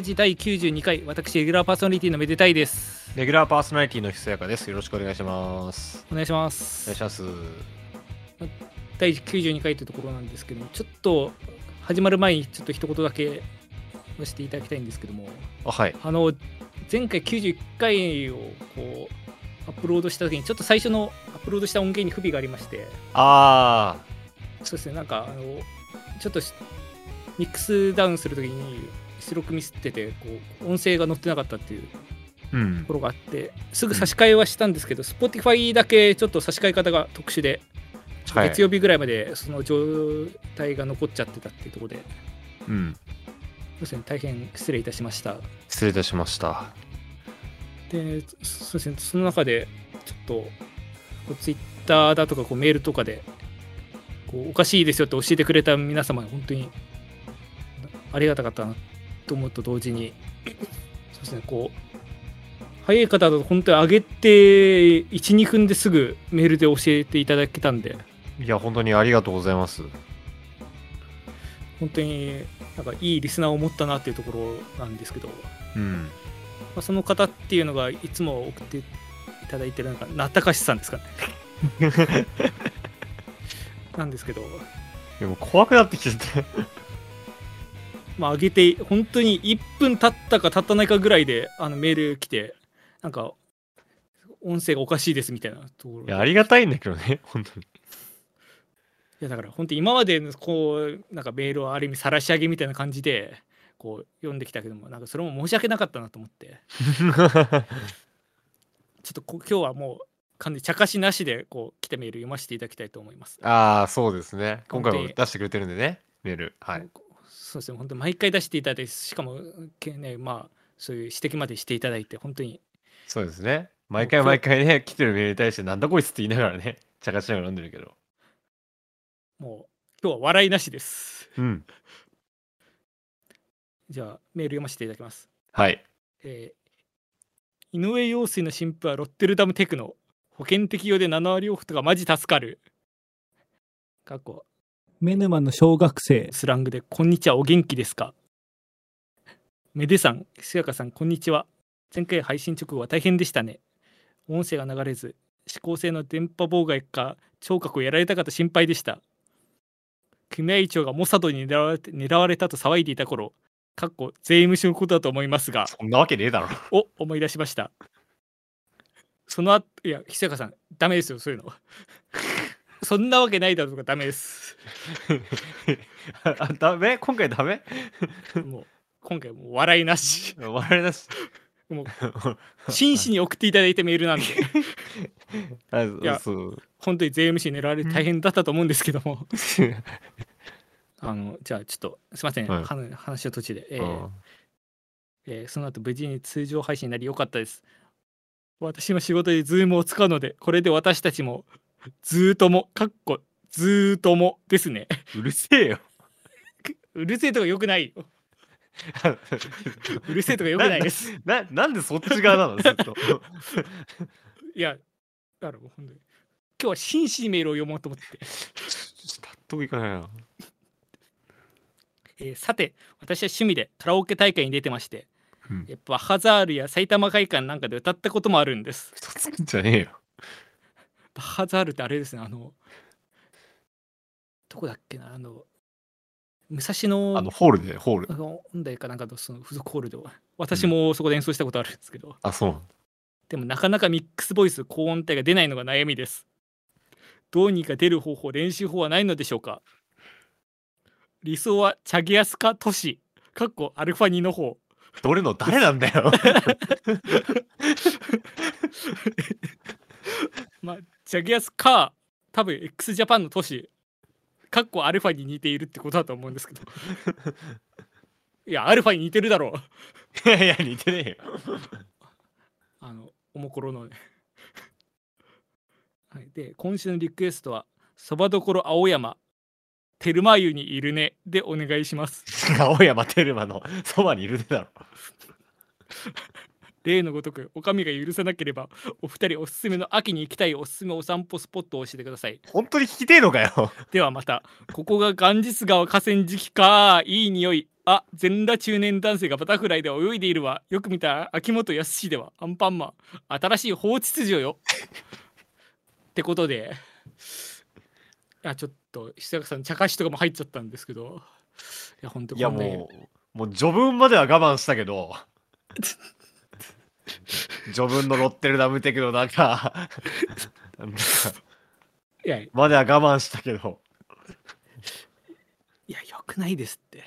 デラジ第92回、私、レギュラーパーソナリティのめでたいです。レギュラーパーソナリティのひそやかです。よろしくお願いします。お願いしまお願いすし。ます。第92回というところなんですけども、ちょっと始まる前にちょっと一言だけさせていただきたいんですけども、あ、はい。あの、前回91回をこう、アップロードした時に、ちょっと最初のアップロードした音源に不備がありまして、あそうですね、なんか、あの、ちょっとしミックスダウンするときに出力ミスってて、こう、音声が乗ってなかったっていうー。うんとこ。ろがあってすぐ差し替えはしたんですけど、Spotify だけちょっと差し替え方が特殊で、はい月曜日ぐらいまでその状態が残っちゃってたっていうところで、うん。そうですね、大変失礼いたしました。失礼いたしました。で、そうですね、その中で、ちょっと、こう Twitter だとかこうメールとかで、こうおかしいですよって教えてくれた皆様、本当にありがたかったなと思うと同時に、そうですね、こう、早い方だと本当に上げて1、2分ですぐメールで教えていただけたんで、いや、本当にありがとうございます。本当になんかいいリスナーを持ったなっていうところなんですけど、うん。まあ、その方っていうのがいつも送っていただいてるのが、なったかしさんですかね。なんですけど、でも怖くなってきてて。まあ、上げて、本当に1分経ったか経ったないかぐらいであのメール来て、なんか、音声がおかしいですみたいなところで。いや、ありがたいんだけどね、本当に。いやだから本当に今までのこうなんかメールをある意味晒し上げみたいな感じでこう読んできたけどもなんかそれも申し訳なかったなと思って ちょっとこ今日はもう完全に茶化しなしでこう来たメール読ませていただきたいと思います。ああ、そうですね。今回も出してくれてるんでね、メール。はい。そうですね本当毎回出していただいてしかもけねまあそういう指摘までしていただいて本当にそうですね。毎回毎回ね、来てるメールに対して、なんだこいつって言いながらね、茶化しながら読んでるけど。もう今日は笑いなしです。うん。じゃあメール読ませていただきます。はい。えー井上陽水の新婦はロッテルダムテクノ保険適用で7割オフとかマジ助かる過去メヌマンの小学生スラングで「こんにちはお元気ですか?」めでさんすやかさんこんにちは前回配信直後は大変でしたね音声が流れず指向性の電波妨害か聴覚をやられたかと心配でした組合長がモサドに狙われて狙われたと騒いでいた頃かっこ税務署のことだと思いますがそんなわけねえだろ。を思い出しました。その後、いや、ひそやかさん、ダメですよ、そういうの。そんなわけないだろうとかダメです。あ、ダメ？今回ダメ？もう、今回もう笑いなし。笑いなし？もう、真摯に送っていただいたメールなんで、あやそう。本当に税務署に狙われて大変だったと思うんですけども、あの、じゃあちょっと、すいません、はい話話の途中で。えうーんえーその後無事に通常配信になり良かったです。私も仕事でズームを使うので、これで私たちも、ずーとも、かっこ、ずーともですね。うるせえよ。うるせえとかよくないよ。うるせえとかよくないです。ななんでそっち側なの？ずっと。いや、だからもう本当に。今日は真摯にメールを読もうと思って。納得いかないな。えーさて、私は趣味でカラオケ大会に出てまして、うんやっぱハザールや埼玉会館なんかで歌ったこともあるんです。嘘つくんじゃねえよ。ハザールってあれですね、あの、どこだっけな、あの、武蔵野あの、ホールで、ホールあ。の音大かなんかのその付属ホールでは、私もそこで演奏したことあるんですけど、あ、そう。でもなかなかミックスボイス、高音帯が出ないのが悩みです。どうにか出る方法、練習法はないのでしょうか？理想はチャゲアスか都市、かっこアルファ2の方。どれの誰なんだよ。まあ、チャゲアスか、多分 x ジャパンの都市、かっこアルファに似ているってことだと思うんですけど。いや、アルファに似てるだろう。いやいや、似てねえよ。あの、おもころのね。はい、で、今週のリクエストは、そばどころ青山、テルマ湯にいるねでお願いします。青山テルマのそばにいるでだろ。例のごとくお上が許さなければお二人おすすめの秋に行きたいおすすめお散歩スポットを教えてください。本当に聞きてえのかよ。ではまたここがガンジス川河川敷かいい匂い。あ全裸中年男性がバタフライで泳いでいるわ。よく見たら秋元康ではアンパンマン。新しい法秩序よ。ってことで。いやちょっと石坂さん茶化しとかも入っちゃったんですけど。いや本当いやもう、もう序文までは我慢したけど、序文のロッテルダム的の なんか、なんかいやいまでは我慢したけど、やよくないですって。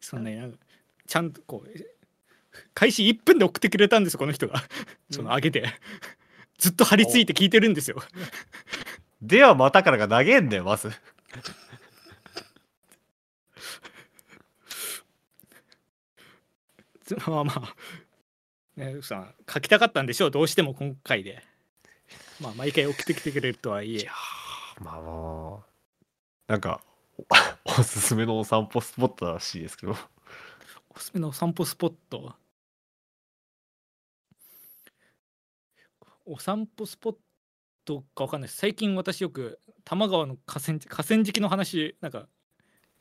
そんななんかちゃんとこう開始1分で送ってくれたんですよこの人が。その上げて。ずっと張り付いて聞いてるんですよ。ではまたからが投げんだよ、まず。つ まあまあ、ね、さ書きたかったんでしょうどうしても今回で。まあ毎回送ってきてくれるとはいえ。まあまあ、なんか、お おすすめのお散歩スポットらしいですけど。おすすめのお散歩スポット？お散歩スポットかわかんない。最近私よく多摩川の河川河川敷の話なんか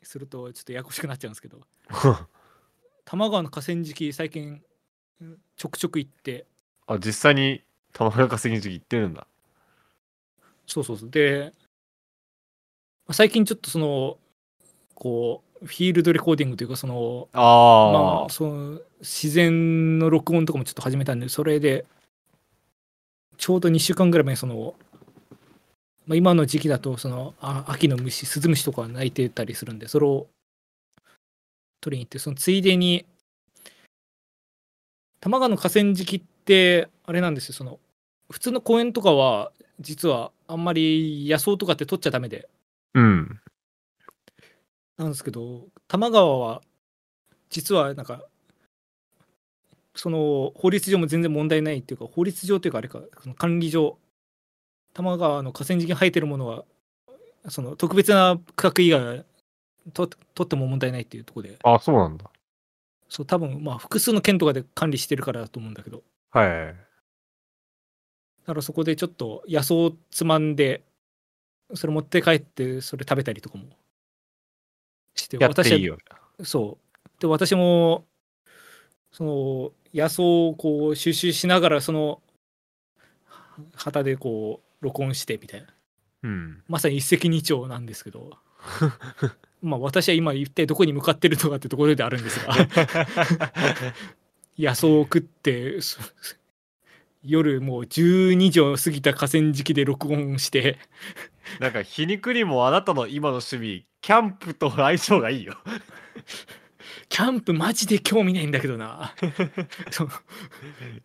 するとちょっとややこしくなっちゃうんですけど。多摩川の河川敷最近うんちょくちょく行って。あ、実際に玉川稼ぎの時行ってるんだ。そうそうそう。でまあ最近ちょっとそのこうフィールドレコーディングというかそのああ、まあその自然の録音とかもちょっと始めたんでそれでちょうど2週間ぐらい前にその、まあ、今の時期だとそのあ秋の虫スズムシとか鳴いてたりするんでそれを取りに行ってそのついでに多摩川の河川敷ってあれなんですよその普通の公園とかは実はあんまり野草とかって取っちゃダメでうん。なんですけど多摩川は実はなんかその法律上も全然問題ないっていうか法律上というかあれかその管理上多摩川の河川敷に生えてるものはその特別な区画以外はと取っても問題ないっていうところであ、そうなんだ。そう多分まあ複数の県とかで管理してるからだと思うんだけどはい。だからそこでちょっと野草をつまんでそれ持って帰ってそれ食べたりとかもしてやっていいよ。そう。で、私も、その、野草をこう収集しながら、その、旗でこう、録音してみたいな。うん。まさに一石二鳥なんですけど、まあ私は今一体どこに向かってるのかってところであるんですが、野草を食って、そ夜もう12時を過ぎた河川敷で録音して、なんか皮肉にもあなたの今の趣味、キャンプと相性がいいよ。キャンプマジで興味ないんだけどな。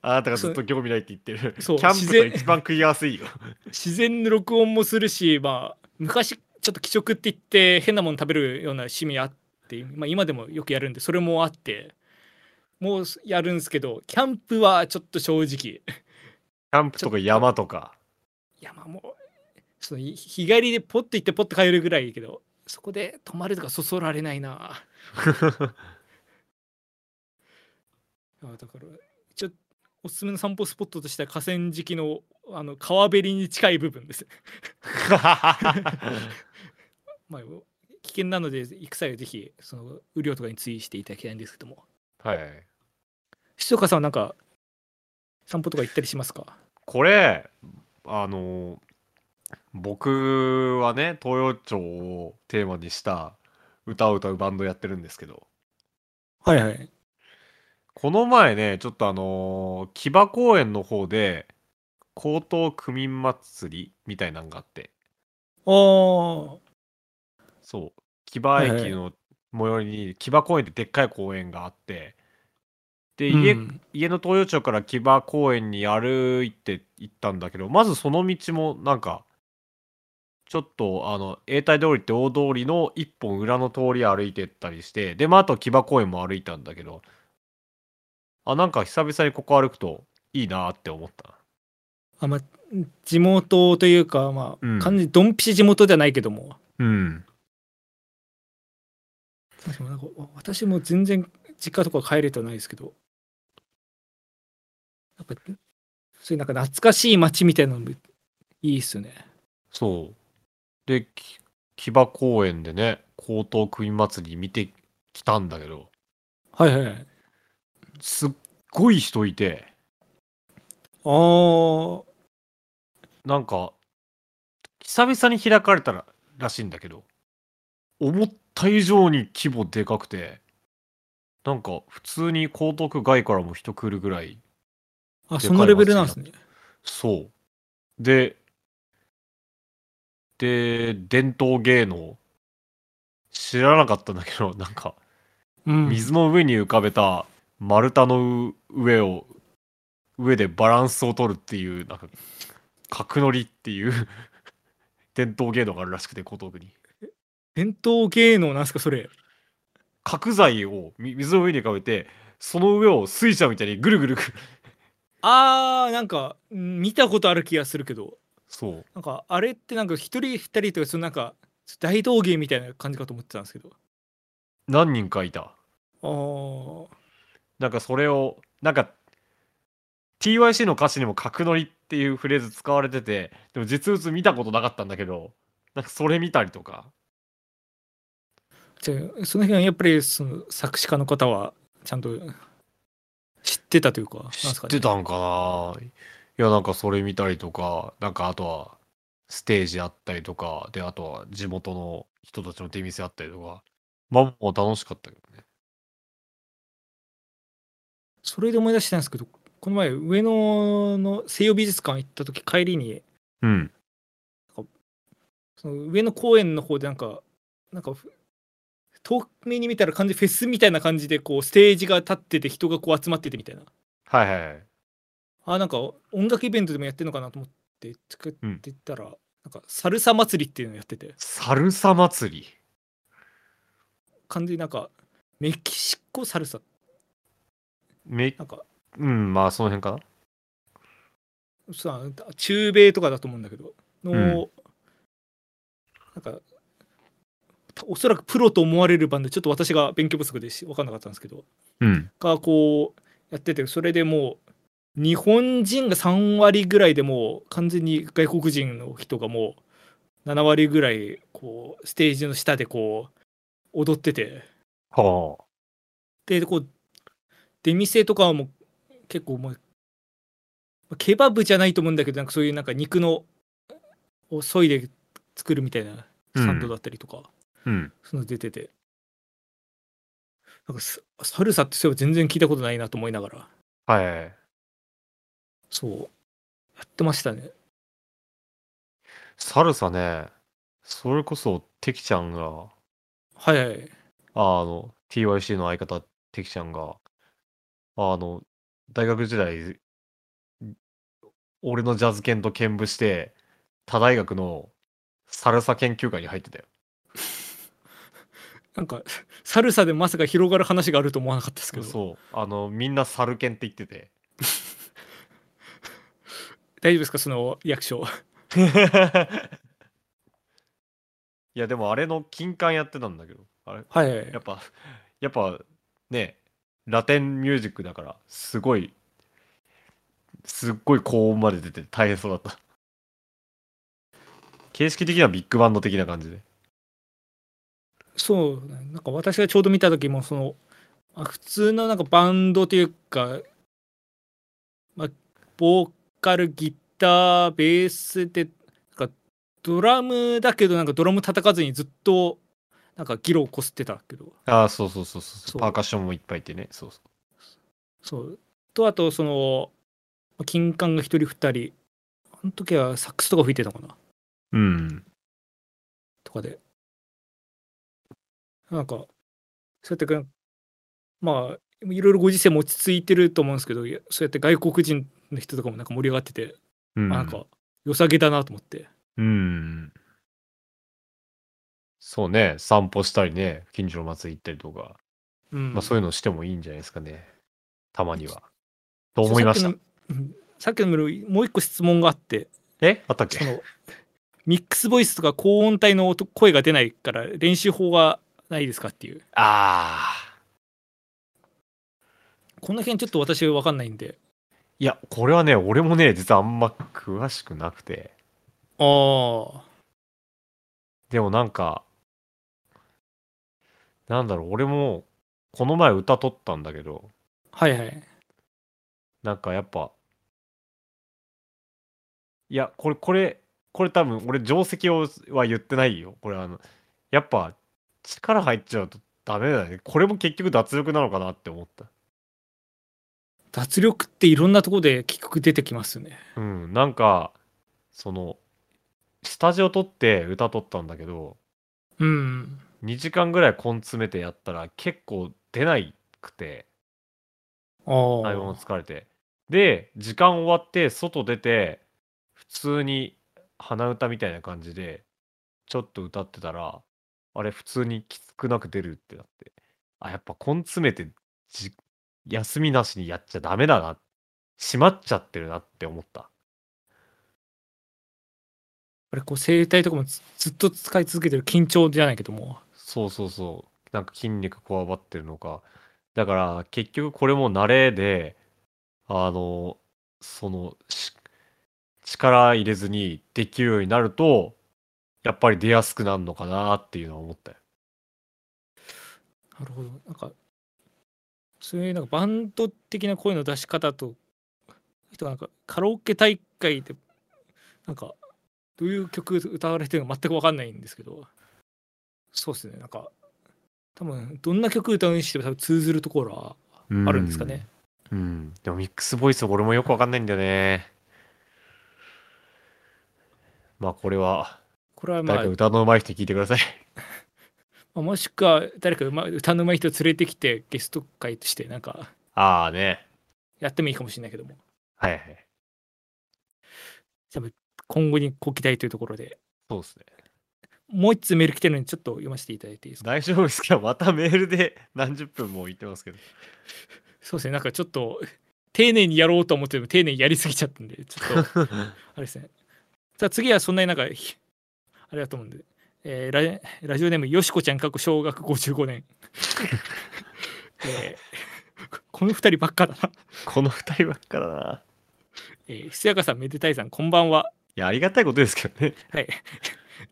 あなたがずっと興味ないって言ってる。キそうャンプと自然一番食いやすいよ。自然の録音もするし、まあ、昔ちょっと気食って言って変なもの食べるような趣味あって、まあ、今でもよくやるんでそれもあってもうやるんですけどキャンプはちょっと正直。キャンプとか山とか？いやまあもうその日日帰りでポッと行ってポッと帰るぐらいいいけどそこで泊まるとかそそられないな。あだから一応おすすめの散歩スポットとしては河川敷のあの川べりに近い部分です まあ、危険なので行く際はぜひその雨量とかに注意していただきたいんですけども。はい。静岡さんはなんか散歩とか行ったりしますか？これ、あの、僕はね、東洋町をテーマにした歌を歌うバンドやってるんですけど、はいはい。この前ね、ちょっとあのー木場公園の方で、江東区民祭りみたいなのがあって、ああ木場駅の最寄りに木場公園ってでっかい公園があって、で、家、うん家の東洋町から木場公園に歩いて行ったんだけど、まずその道もなんか、ちょっとあの、永代通りって大通りの一本裏の通り歩いてったりして、で、まあ、あと木場公園も歩いたんだけど、あ、なんか久々にここ歩くといいなって思った。あまあ地元というかまあ、うん完全にドンピシャ地元じゃないけどもうん。でもなんか私も全然実家とか帰れてはないですけどなんかそういうなんか懐かしい街みたいなのもいいっすよね。そう。で、き木場公園でね、江東区民祭り見てきたんだけど、はいはいはい。すっごい人いて、あー、なんか、久々に開かれたららしいんだけど、思った以上に規模でかくて、なんか普通に江東区外からも人来るぐらい、あ、そのレベルなんですね。そう。で、で、伝統芸能、知らなかったんだけど、なんか、うん。水の上に浮かべた丸太の上を、上でバランスを取るっていう、なんか、角乗りっていう 伝統芸能があるらしくて、江東区に。伝統芸能なんすか、それ？角材をみ水の上に浮かべて、その上を水車みたいにぐるぐるぐる。あー、なんか、うん見たことある気がするけど、そう。なんか、あれってなんか、一人二人とか、そのなんか、大道芸みたいな感じかと思ってたんですけど。何人かいた。あー、なんかそれを、なんか、TYC の歌詞にも角乗りっていうフレーズ使われてて、でも実物見たことなかったんだけど、なんかそれ見たりとか、その辺はやっぱり、その作詞家の方は、ちゃんと知ってたというか、なん知ってたんかな？いや、なんかそれ見たりとか、なんかあとはステージあったりとか、で、あとは地元の人たちの出店あったりとか、まあもう楽しかったけどね。それで思い出したんですけど、この前、上野の西洋美術館行った時帰りに、うん。その上野公園の方でなんか、なんか、遠目に見たら完全にフェスみたいな感じで、こう、ステージが立ってて、人がこう集まっててみたいな。はいはいはい。あ、なんか音楽イベントでもやってるのかなと思って作うんってったら、なんか、サルサ祭りっていうのやってて、サルサ祭り？完全になんか、メキシコサルサ、めなんか、うん、まあその辺かな。さ中米とかだと思うんだけど、の、うんなんか、おそらくプロと思われるバンド、ちょっと私が勉強不足でし分かんなかったんですけど、うん。がこうやってて、それでもう、日本人が3割ぐらいでもう完全に外国人の人がもう7割ぐらいこうステージの下でこう踊っててはあ。でこう出店とかはもう結構もうケバブじゃないと思うんだけどなんかそういうなんか肉のを削いで作るみたいなサンドだったりとか、うん。その出てて。なんかササルサってそういえば全然聞いたことないなと思いながら。はい。そう。やってましたね。サルサね、それこそテキちゃんが、はいはい。あの、TYC の相方、テキちゃんが、あの、大学時代、俺のジャズ犬と兼務して、他大学のサルサ研究会に入ってたよ。なんかサルサでまさか広がる話があると思わなかったですけどそう。あの、みんなサル犬って言ってて。大丈夫ですか？その役所 いや、でもあれの金管やってたんだけど、あれ、はいはいやっぱ、やっぱね、ラテンミュージックだから、すごい、すっごい高音まで出て大変そうだった。形式的にはビッグバンド的な感じで。そうね。なんか私がちょうど見た時もそのあ普通のなんかバンドというか、まあ、ボーカルギターベースでなんかドラムだけどなんかドラム叩かずにずっとなんかギロをこすってたけど。ああ、そうそうそうそう。そう。パーカッションもいっぱいいてね。そうそう。そう。とあとそのまあ金管が一人二人。あの時はサックスとか吹いてたのかな。うん。とかでなんかそうやってかまあいろいろご時世も落ち着いてると思うんですけどそうやって外国人の人とかもなんか盛り上がってて、うん。あなんか良さげだなと思ってうん。そうね、散歩したりね、近所の祭り行ったりとか、うんまあそういうのしてもいいんじゃないですかね。たまには。と思いました？さっ。きのもう一個質問があってえ？あったっけ？そのミックスボイスとか高音帯の音声が出ないから練習法がないですかっていうああ。この辺ちょっと私分かんないんでいや、これはね、俺もね、実はあんま詳しくなくて。ああ。でもなんか、なんだろう、俺も、この前歌取ったんだけど、はいはい。なんかやっぱ、いや、これ、これ、これ多分、俺、定石をは言ってないよ。これ、あの、やっぱ、力入っちゃうとダメだね。これも結局脱力なのかなって思った。脱力っていろんなところで結局出てきますよね。うん、なんか、その、スタジオ撮って歌撮ったんだけど、うん。2時間ぐらい根詰めてやったら結構出ないくて、あ内容もあ。疲れて。で、時間終わって、外出て、普通に鼻歌みたいな感じで、ちょっと歌ってたら、あれ、普通にきつくなく出るってなって、あ、やっぱ根詰めてじ、休みなしにやっちゃダメだな。閉まっちゃってるなって思った。あれ、こう、声帯とかもずずっと使い続けてる緊張じゃないけども。そうそうそう。なんか筋肉こわばってるのか。だから結局これも慣れで、あの、その、し力入れずにできるようになると、やっぱり出やすくなるのかなっていうのは思ったよ。なるほど。なんか、そういうなんかバンド的な声の出し方と、なんかカラオケ大会で、なんか、どういう曲歌われてるのか全く分かんないんですけど、そうですね、なんか、多分どんな曲歌うにしても多分通ずるところはあるんですかね。うん。うん。でもミックスボイス俺もよくわかんないんだよね。まあこれは、これはまあ誰か、歌の上手い人に聞いてください。ま あもしくは誰か歌の上手い人連れてきてゲスト会としてなんかああね。やってもいいかもしれないけども、はいはい。今後にご期待というところで、そうですね。もう一つメール来てるのにちょっと読ませていただいていいですか？大丈夫ですか？またメールで 何十分も言ってますけど。そうですね、なんかちょっと丁寧にやろうと思っても丁寧にやりすぎちゃったんで、ちょっと、あれですね。さあ次はそんなになんか、ひあれだと思うんで、えーララジオネームよしこちゃん過去小学55年。えーこの二人ばっかだな。この二人ばっかだな。えー、ひつやかさん、めでたいさん、こんばんは。いや、ありがたいことですけどね。はい。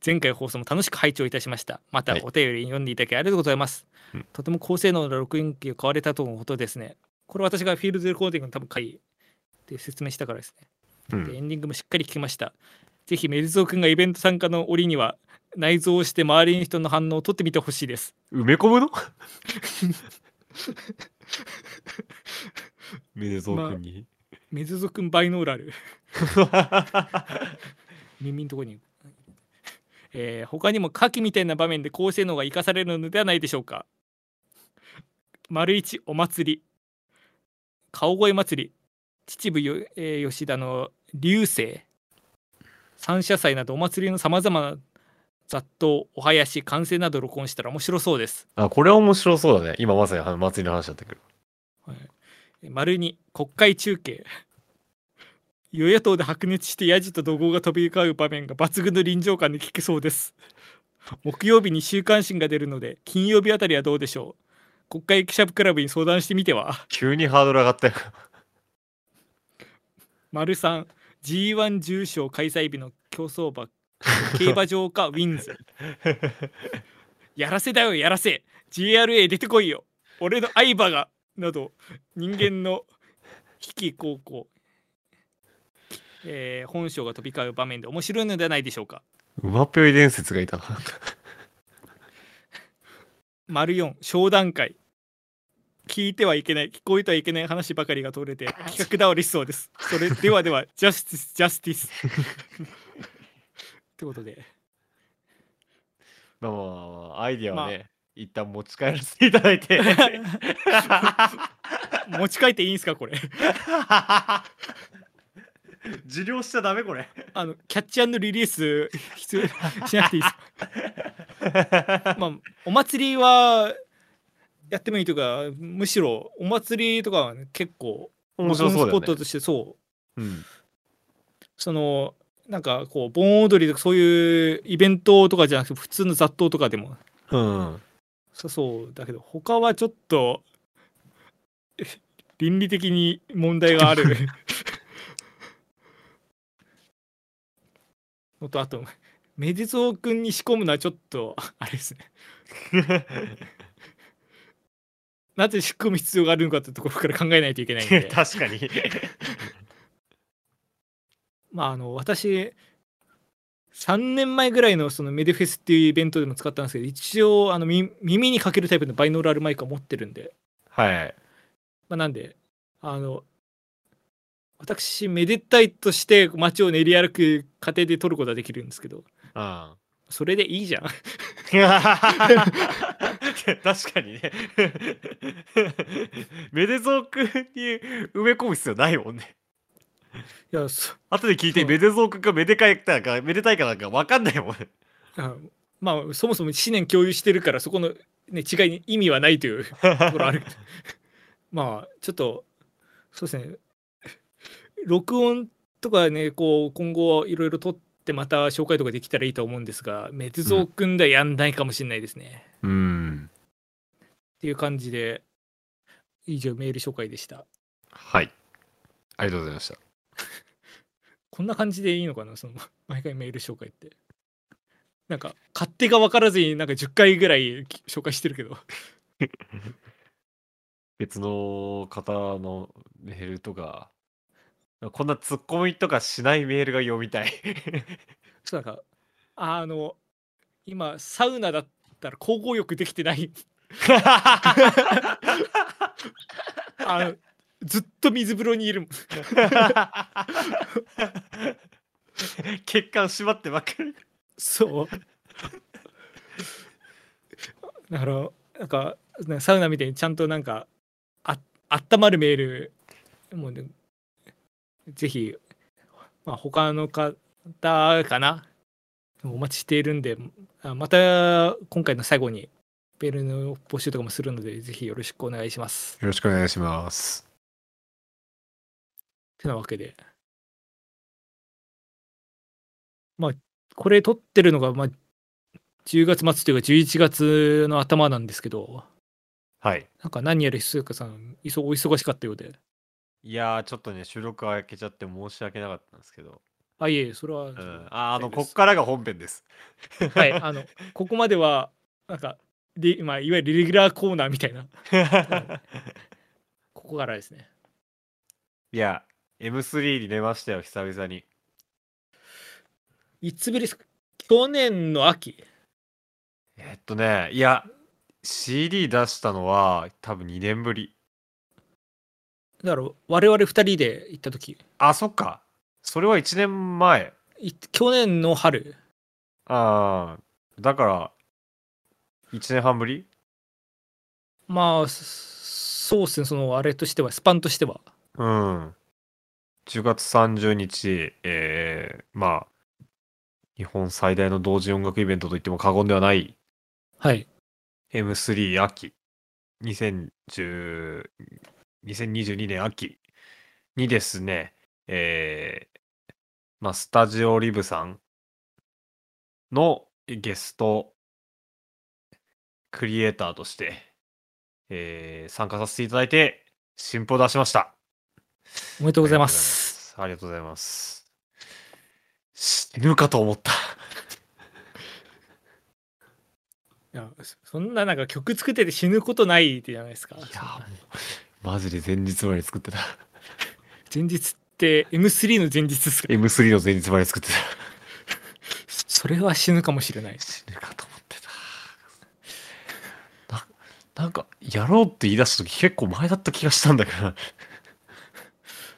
前回放送も楽しく拝聴いたしました。またはいお便り読んでいただきありがとうございます。うんとても高性能な録音機を買われたとのことですね。これ私がフィールドレコーディングの多分回で説明したからですね。うん。でエンディングもしっかり聞きました。ぜひメルゾー君がイベント参加の折には内蔵して周りの人の反応を取ってみてほしいです。埋め込むの？メデゾー君に？メルゾー君バイノーラル。耳のところに。えー他にも下記みたいな場面で高性能が生かされるのではないでしょうか。丸一お祭り。顔声祭り。秩父よ、えー吉田の流星。三社祭などお祭りのさまざまな雑踏、お囃子、完成など録音したら面白そうです。あ、これは面白そうだね。今まさに祭りの話だったけど。はい、丸二国会中継 与野党で白熱してヤジと怒号が飛び交う場面が抜群の臨場感で聞けそうです木曜日に週刊誌が出るので金曜日あたりはどうでしょう国会記者クラブに相談してみては？急にハードル上がったよ。丸三 G1 重賞開催日の競走馬競馬場か ウィンズ。やらせだよやらせ。JRA 出てこいよ。俺の相場がなど人間の引き高校、えー本性が飛び交う場面で面白いのではないでしょうか。馬ぴょい伝説がいたな。丸4商談会聞いてはいけない聞こえてはいけない話ばかりが通れて企画倒れしそうです。それではではジャスティスジャスティスってことで。まあまあまあまあ、アイディアはね、一旦持ち帰らせていただいて。持ち帰っていいんですかこれ？受領しちゃダメこれ。あのキャッチリリース必要しなくていいです。まあお祭りはやってもいいというかむしろお祭りとかは、結構面白そう、スポットとしてそう、うん、そのなんかこう盆踊りとかそういうイベントとかじゃなくて普通の雑踏とかでも、うん、そうだけど他はちょっと倫理的に問題がある。のとあとメディゾー君に仕込むのはちょっとあれですね。なぜ仕込む必要があるのかってところから考えないといけないんで 確かに。まああの私3年前ぐらいのそのメデフェスっていうイベントでも使ったんですけど一応あのみ耳にかけるタイプのバイノーラルマイクを持ってるんで、はい。まあ、なんであの私めでたいとして街を練り歩く過程で撮ることはできるんですけどうん。それでいいじゃん 確かにね。メデゾークに埋め込む必要ないもんね。いやそ後で聞いて、そうメデゾークがめでかいかか、めでたいかなんか分かんないもんね。あまあそもそも思念共有してるからそこの、ね、違いに意味はないという ところあるけどまあちょっとそうですね録音とかねこう今後いろいろ撮ってまた紹介とかできたらいいと思うんですがメデゾー君ではやんないかもしれないですね、うん。っていう感じで以上メール紹介でしたはい。ありがとうございました。こんな感じでいいのかな？その毎回メール紹介ってなんか勝手が分からずになんか10回ぐらいき紹介してるけど 別の方のメールとか、こんなツッコミとかしないメールが読みたい。そうなんかあの今サウナだったら 交互浴できてないあのずっと水風呂にいるもん血管締まってばっかり。そうだからなんかねサウナみたいにちゃんとなんかあ温まるメールもう、ね、ぜひ、まあ、他の方かなお待ちしているんであまた今回の最後にメールの募集とかもするのでぜひよろしくお願いします。よろしくお願いします。てなわけでまあこれ撮ってるのが、まあ、10月末というか11月の頭なんですけどはい。なんか何やらひそやかさんいそお忙しかったようでいやー、ちょっとね、収録開けちゃって申し訳なかったんですけど。あいえそれは、うん。ああの、こっからが本編です。はいあのここまではなんかリ、まあ、いわゆるレギュラーコーナーみたいな ここからですねいや、M3 に出ましたよ、久々に。いつぶりですか？去年の秋えっとね、いや、CD 出したのは多分2年ぶり。だから我々2人で行った時あ、そっか。それは1年前。い去年の春ああ、だから、1年半ぶり？まあそそうですね。そのあれとしてはスパンとしては。うん。10月30日、えー、まあ、日本最大の同時音楽イベントと言っても過言ではないはい。M3 秋。2010 2022年秋にですね、えー、まあ、スタジオリブさんのゲストクリエイターとして、えー参加させていただいて、新譜を出しました。おめでとうございますありがとうございます。死ぬかと思った。いやそそんななんか曲作ってて死ぬことないじゃないですかいや、マジで前日まで作ってた。前日って M3 の前日ですか？M3 の前日まで作ってそれは死ぬかもしれないた。死ぬかと思ってた。ななんか、やろうって言い出した時結構前だった気がしたんだけどな。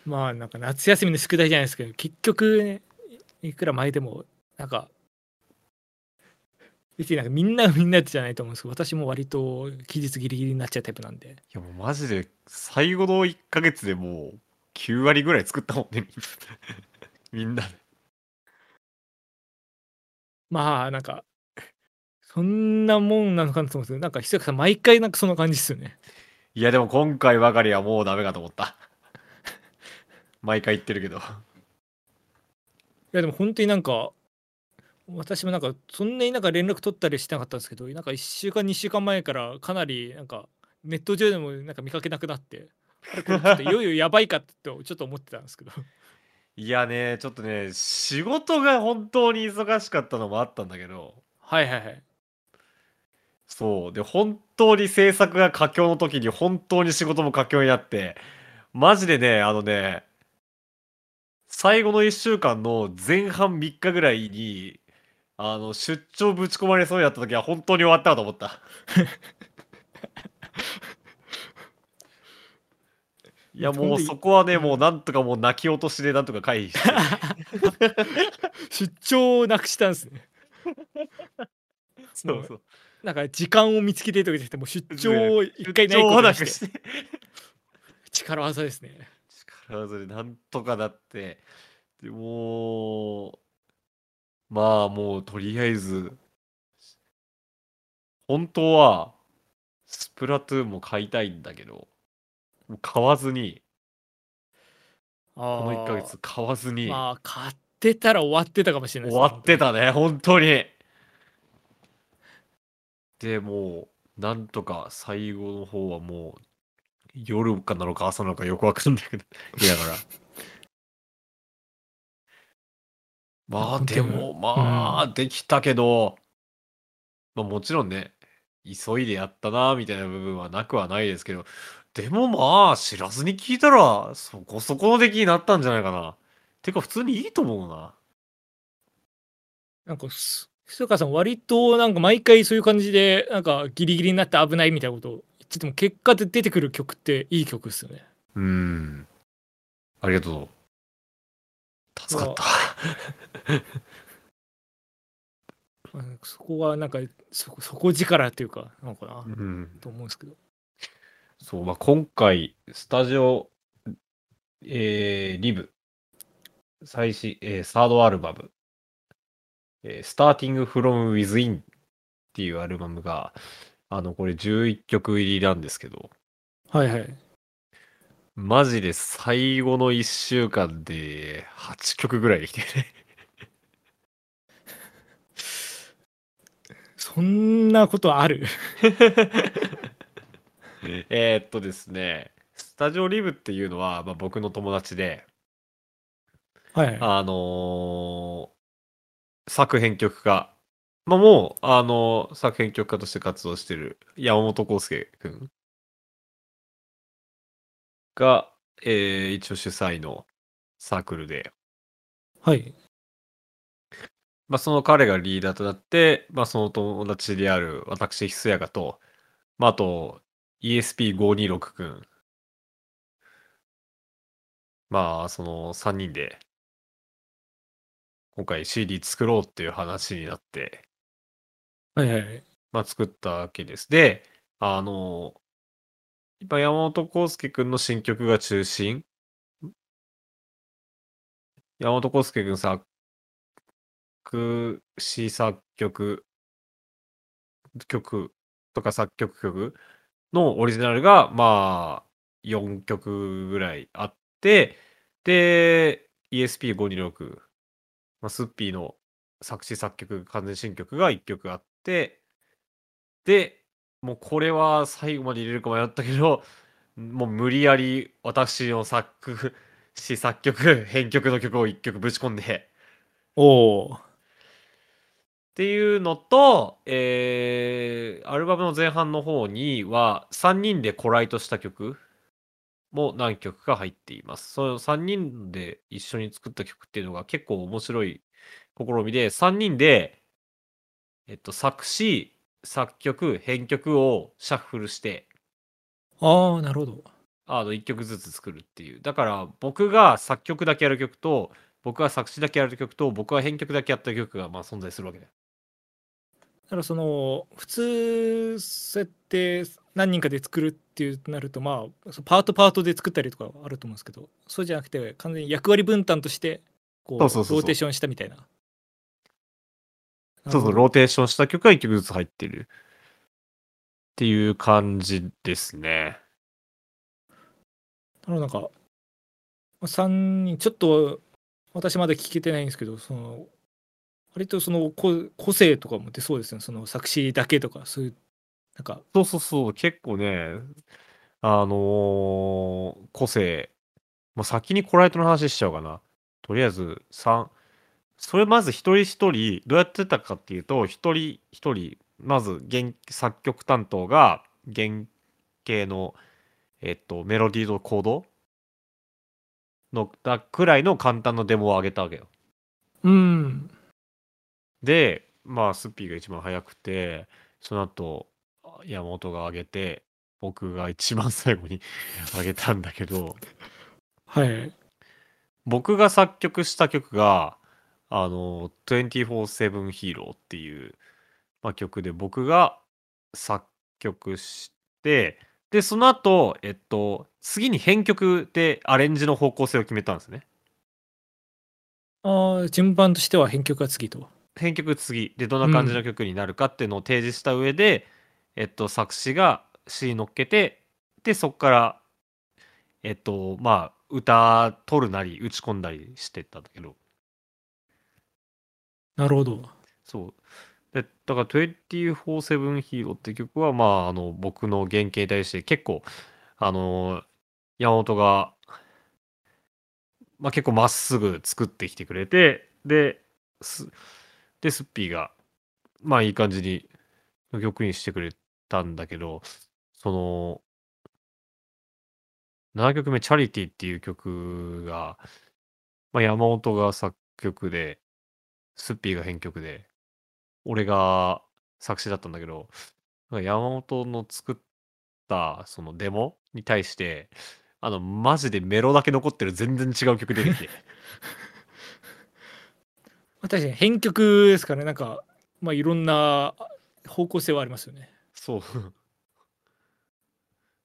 まあなんか夏休みの宿題じゃないですけど結局ねいくら前でもなんか別になんかみんながみんなじゃないと思うんですけど私も割と期日ギリギリになっちゃうタイプなんでいやもうマジで最後の1ヶ月でもう9割ぐらい作ったもんね。みんな で。まあなんかそんなもんなのかなと思うんですなんかひそやかさん毎回なんかそんな感じですよねいやでも今回ばかりはもうダメかと思った。毎回言ってるけど。いやでも本当になんか私もなんかそんなになんか連絡取ったりしてなかったんですけどなんか1週間2週間前からかなりなんかネット上でもなんか見かけなくなってあれこれちょっといよいよやばいかってちょっと思ってたんですけどいいやね、ちょっとね、仕事が本当に忙しかったのもあったんだけど、はいはいはい。そう。で、本当に制作が佳境の時に本当に仕事も佳境になって、マジでね、あのね、最後の1週間の前半3日ぐらいに、あの、出張ぶち込まれそうになった時は本当に終わったなと思った。いや、もうそこはね、もうなんとかもう泣き落としでなんとか回避して。出張をなくしたんですね。そうそう。なんか時間を見つけてとかじゃなくて、もう出張を一回ないことにし。てて。力技ですね。力技でなんとかなって、でもう、まあもうとりあえず、本当は、スプラトゥーンも買いたいんだけど、買わずに、ここの1ヶ月買わずに、まあ、買ってたら終わってたかもしれない終わってたね、本当に。でもう、なんとか最後の方はもう、夜かなのか朝なのかよくわかんないけど、いやだから。まあでも、まあ、できたけど、まあもちろんね、急いでやったな、みたいな部分はなくはないですけど、でもまあ、知らずに聞いたら、そこそこの出来になったんじゃないかな。てか、普通にいいと思うな。なんかす、ひそかさん、割となんか毎回そういう感じで、なんかギリギリになって危ないみたいなことを言ってても、結果で出てくる曲っていい曲ですよね。うん。ありがとう。助かった。うんそこはなんか、そこ底力っていうか、なのかな、うん。と思うんですけど。そう、まあ、今回、スタジオ、えーリブ、最新、えーサードアルバム、えー、Starting from Within っていうアルバムが、あの、これ11曲入りなんですけど、はいはい。マジで最後の1週間で8曲ぐらいできてね。そんなことある？えーっとですね、スタジオリブっていうのは、まあ、僕の友達で、はいはい。あのー作編曲家、まあ、もう、あのー作編曲家として活動してる山本康介くんが、えー一応主催のサークルで、はい。まあ、その彼がリーダーとなって、まあ、その友達である私、ひすやがと、まあ、あと、ESP526 くん。まあ、その3人で、今回 CD 作ろうっていう話になって、はいはい。まあ、作ったわけです。で、あの、今山本康介くんの新曲が中心。山本康介くん作詞作曲、曲とか作曲曲のオリジナルが、まあ、4曲ぐらいあって、で、ESP526、まあ、スッピーの作詞作曲完全新曲が1曲あって、で、もうこれは最後まで入れるか迷ったけど、もう無理やり私の作詞作曲、編曲の曲を1曲ぶち込んで、おお。っていうのと、えーアルバムの前半の方には3人でコライトした曲も何曲か入っています。その3人で一緒に作った曲っていうのが結構面白い試みで、3人で、えっと、作詞、作曲、編曲をシャッフルして、ああ、なるほど。あの1曲ずつ作るっていう。だから僕が作曲だけやる曲と、僕が作詞だけやる曲と、僕が編曲だけやった曲がまあ存在するわけだよ。だからその普通そうやって何人かで作るっていうなるとまあパートパートで作ったりとかあると思うんですけどそうじゃなくて完全に役割分担としてこうそうそうそうそうローテーションしたみたいな。そうそう、ローテーションした曲が1曲ずつ入ってる。っていう感じですね。なのなんか3人ちょっと私まだ聞けてないんですけどその割とそのこ個性とかも出そうですね。その作詞だけとかそういうなんか。そうそうそう、結構ね、あのー個性、まあ、先にコライトの話しちゃおうかな。とりあえず3それまず一人一人どうやってたかっていうと一人一人まず原作曲担当が原型のえっとメロディーとコードのだくらいの簡単なデモを上げたわけよ。うん。でまあスッピーが一番早くてその後山本が上げて僕が一番最後に 上げたんだけどはい。僕が作曲した曲があの24-7ヒーローっていう、まあ、曲で僕が作曲してでその後えっと次に編曲でアレンジの方向性を決めたんですねああ、順番としては編曲が次と。編曲次でどんな感じの曲になるかっていうのを提示した上で、えっと作詞が詞乗っけてでそこからえっとまあ歌取るなり打ち込んだりしてったんだけど。なるほど。そう。でだから24-7ヒーローって曲はまああの僕の原型に対して結構あの山本がまあ結構まっすぐ作ってきてくれてですでスッピーがまあいい感じに曲にしてくれたんだけどその7曲目「チャリティ」っていう曲が、まあ、山本が作曲でスッピーが編曲で俺が作詞だったんだけど山本の作ったそのデモに対してあのマジでメロだけ残ってる全然違う曲出てきて、確かに編曲ですからね、なんか、まあ、いろんな方向性はありますよね。そう。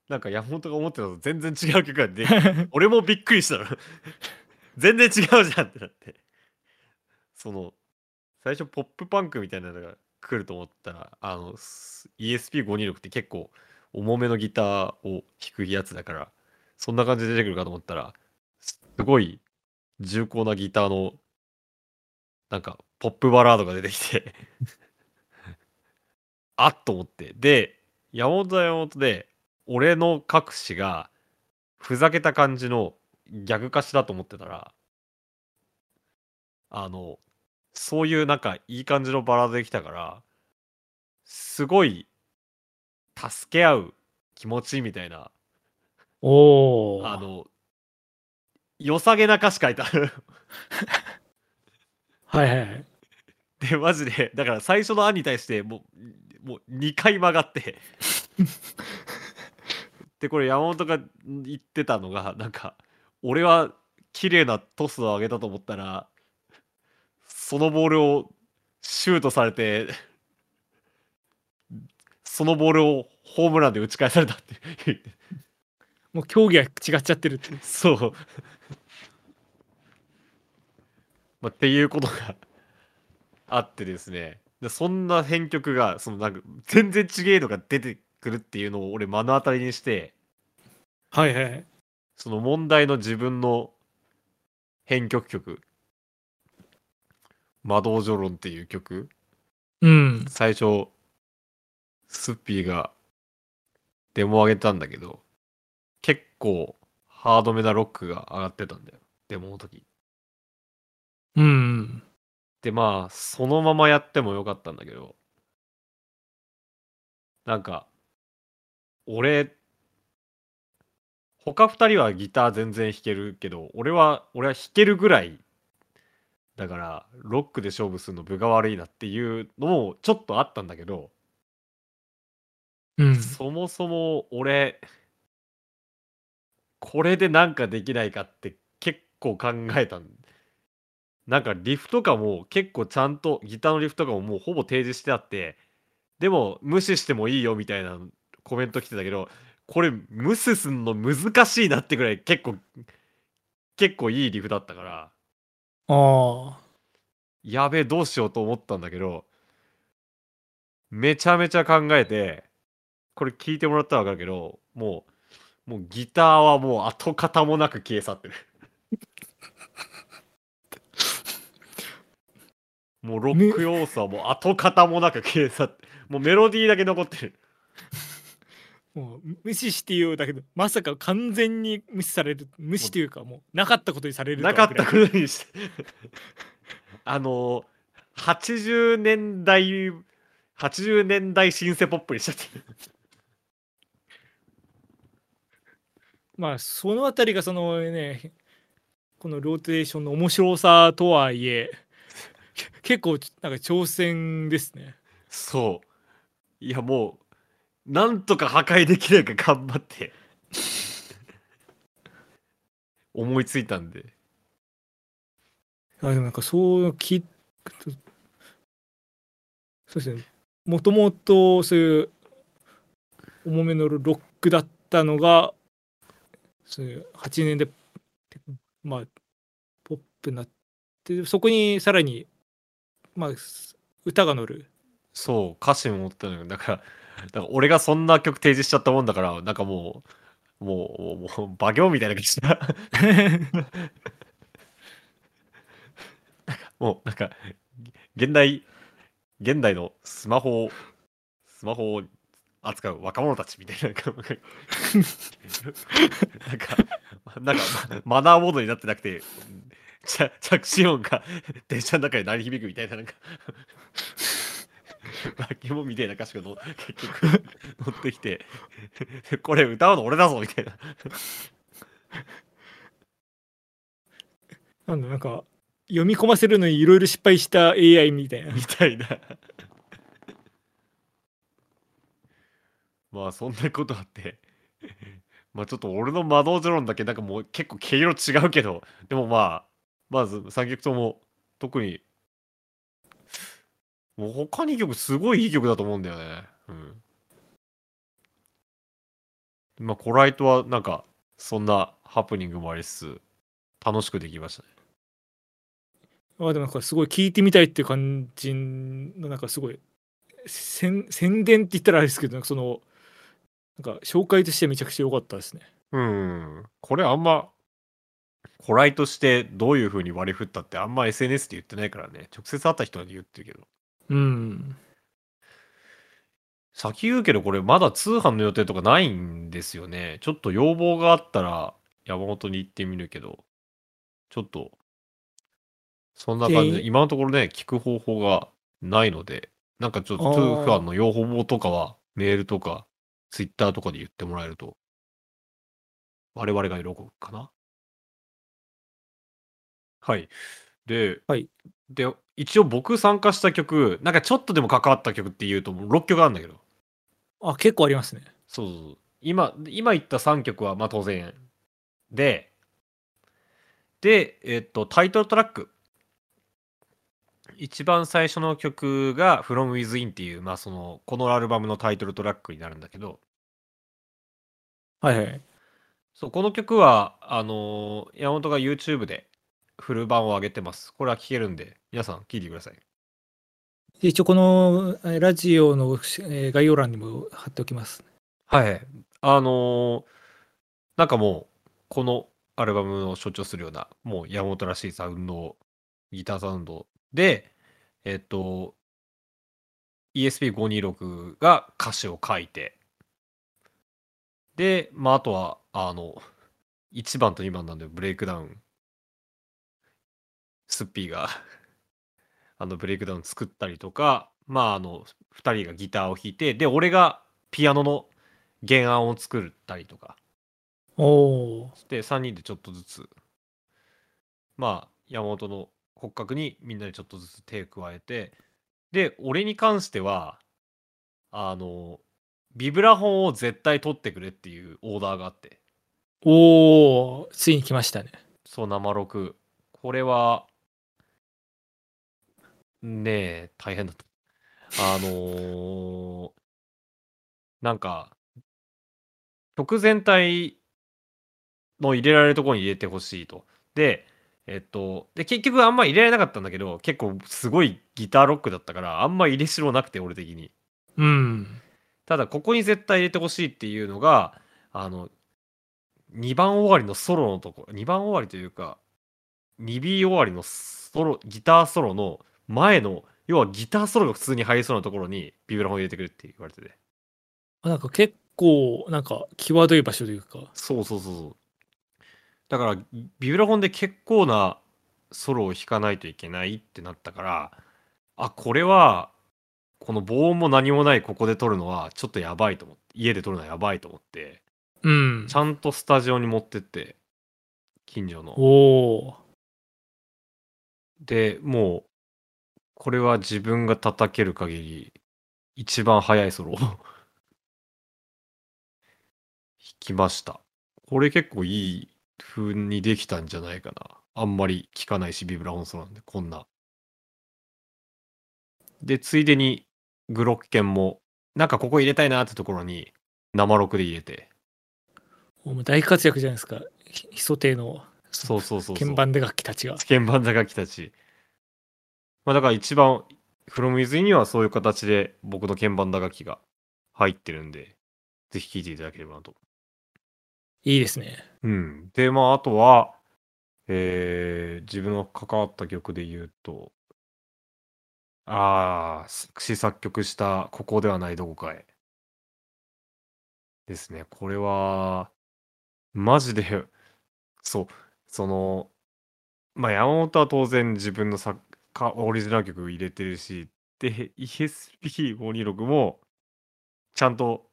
なんか山本が思ってたのと全然違う曲が出てきて 俺もびっくりしたの。全然違うじゃんってなって。その最初ポップパンクみたいなのが来ると思ったらあのす ESP526 って結構重めのギターを弾くやつだからそんな感じで出てくるかと思ったらすごい重厚なギターのなんかポップバラードが出てきて。あっと思って。で山本は山本で俺の書く詞がふざけた感じの逆歌詞だと思ってたらあのそういうなんかいい感じのバラードできたからすごい助け合う気持ちみたいな。おお。あの良さげな歌詞書いてある はいはいはい。でマジでだから最初の案に対してもうもう2回曲がって でこれ山本が言ってたのがなんか俺は綺麗なトスを上げたと思ったらそのボールをシュートされてそのボールをホームランで打ち返されたってもう競技が違っちゃってるって。そう。まあ、っていうことがあってですね。でそんな編曲がそのなんか全然違えのが出てくるっていうのを俺目の当たりにして。はいはい。その問題の自分の編曲曲「魔導序論」っていう曲。うん。最初スッピーがデモ上げたんだけど結構ハードめなロックが上がってたんだよ。デモの時うん。でまあそのままやってもよかったんだけどなんか俺他2人はギター全然弾けるけど俺は俺は弾けるぐらいだからロックで勝負するの分が悪いなっていうのもちょっとあったんだけど、うん。そもそも俺これでなんかできないかって結構考えたんなんかリフとかも結構ちゃんとギターのリフとかももうほぼ提示してあってでも無視してもいいよみたいなコメント来てたけどこれ無視すんの難しいなってぐらい結構結構いいリフだったからああ。やべえどうしようと思ったんだけどめちゃめちゃ考えてこれ聞いてもらったら分かるけどもうもうギターはもう跡形もなく消え去ってる もうロック要素はもう跡形もなく消え去ってもうメロディーだけ残ってる。もう無視して言うだけどまさか完全に無視される無視というかもうなかったことにされるなかったことにして。あの80年代80年代シンセポップにしちゃって。る まあそのあたりがそのねこのローテーションの面白さとはいえけ結構なんか挑戦ですね。そう。いやもうなんとか破壊できないか頑張って。思いついたんで。あでもなんかそう聞くとそうですね。もともとそういう重めのロックだったのがそういう8年でまあポップになってそこにさらにまあ歌が乗る。そう歌詞も持ってたのよ。だからだから俺がそんな曲提示しちゃったもんだからなんかもうもうもう馬行みたいな感じだ。も うなんか現代現代のスマホをスマホを扱う若者たちみたいな なんかなんかマナーモードになってなくて着着信音が 電車の中で鳴り響くみたいななんか。バケモンみたいな歌詞がの結局 乗ってきて これ歌うの俺だぞみたいな。なんだなんか読み込ませるのにいろいろ失敗した AI みたいな。みたいな。まあそんなことあって。まあちょっと俺の魔導序論だけなんかもう結構毛色違うけど。でもまあまず3曲とも特にもう他2曲すごいいい曲だと思うんだよねうんまあコライトはなんかそんなハプニングもありつつ楽しくできましたねあでもなんかすごい聞いてみたいっていう感じのなんかすごい宣宣伝って言ったらあれですけどなんかそのなんか紹介としてめちゃくちゃ良かったですね。うん。これあんま、コライとしてどういう風に割り振ったってあんま SNS で言ってないからね。直接会った人は言ってるけど。うん。先言うけどこれまだ通販の予定とかないんですよね。ちょっと要望があったら山本に行ってみるけど、ちょっと、そんな感じで、で今のところね、聞く方法がないので、なんかちょっと通販の要望とかはメールとか、ツイッターとかで言ってもらえると、我々が喜ぶかな。はい。で、はいで、一応僕参加した曲、なんかちょっとでも関わった曲っていうと、もう6曲あるんだけど、あ結構ありますね。そうそうそう今、今言った3曲はまあ当然で、で、えっと、タイトルトラック。一番最初の曲が From Within っていう、まあその、このアルバムのタイトルトラックになるんだけど、はいはい。そう、この曲は、あのー山本が YouTube でフル版を上げてます。これは聴けるんで、皆さん聴いてください。で一応このえーラジオの、えー概要欄にも貼っておきます。はい。あのーなんかもう、このアルバムを象徴するような、もう山本らしいサウンド、ギターサウンドで、えっと、ESP526 が歌詞を書いて、で、まあ、あとは、あの、1番と2番なんで、ブレイクダウン、スッピーが、あの、ブレイクダウン作ったりとか、まあ、あの、2人がギターを弾いて、で、俺がピアノの原案を作ったりとかおお。して3人でちょっとずつまあ山本の骨格にみんなでちょっとずつ手加えてで俺に関してはあのビブラフォンを絶対取ってくれっていうオーダーがあっておお。ついに来ましたね。そう生録これはねえ大変だった。あのーなんか曲全体の入れられるところに入れてほしいと。でえっとで結局あんま入れられなかったんだけど結構すごいギターロックだったからあんま入れしろなくて俺的に。うん。ただここに絶対入れてほしいっていうのがあの2番終わりのソロのとこ2番終わりというか 2B 終わりのソロギターソロの前の要はギターソロが普通に入りそうなところにビブラフォン入れてくれって言われててあなんか結構なんか際どい場所というかそうそうそうそう。だから、ビブラフォンで結構なソロを弾かないといけないってなったから、あ、これは、この防音も何もないここで撮るのはちょっとやばいと思って、家で撮るのはやばいと思って、うんちゃんとスタジオに持ってって、近所の。おおで、もう、これは自分が叩ける限り、一番速いソロ を弾きました。これ結構いい風にできたんじゃないかな。あんまり聞かないし、ビブラフォンソロなんで、こんな。で、ついでに、グロッケンも、なんかここ入れたいなってところに、生録で入れて。もう大活躍じゃないですかひ基礎艇のそうそうそうそう。鍵盤で楽器たちが鍵盤打楽器たち。まあだから一番、フロムイズにはそういう形で僕の鍵盤打楽器が入ってるんで、ぜひ聴いていただければなと。いいですねうん。で、まああとは、えー、自分の関わった曲で言うと、ああ、作詞作曲したここではないどこかへ。ですね。これは、マジで、そう、その、まあ山本は当然自分の作かオリジナル曲入れてるし、で、ESP526 も、ちゃんと、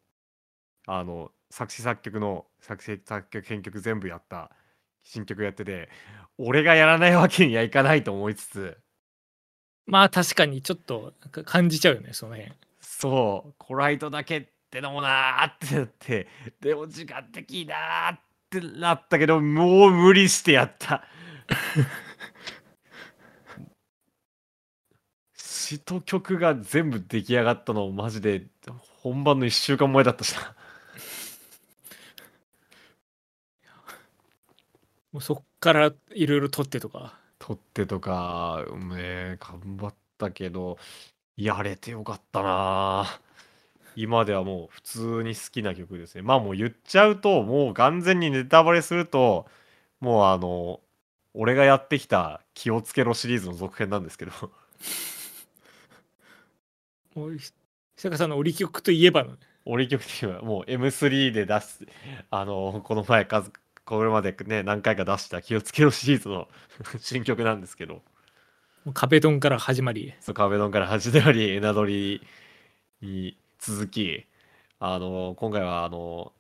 あの、作詞作曲の、作詞作曲編曲全部やった新曲やってて、俺がやらないわけにはいかないと思いつつ、まあ確かにちょっと感じちゃうよねその辺。そう、コライトだけってのもなーってなって、でも時間的だーってなったけど、もう無理してやった。詩と曲が全部出来上がったのマジで本番の1週間前だったしな。もうそっからいろいろ撮ってとか撮ってとか、ね、頑張ったけど、やれてよかったな今ではもう普通に好きな曲ですね。まあもう言っちゃうと、もう完全にネタバレすると、もうあの、俺がやってきた気をつけろシリーズの続編なんですけど、もうひ久川さんの折り曲といえばの折り曲的にはもう M3 で出す、あの、この前数、これまでね、何回か出した気をつけろシリーズの 新曲なんですけど、壁ドンから始まり。そう壁ドンから始まり、エナドリに続き、あの、今回は、あの、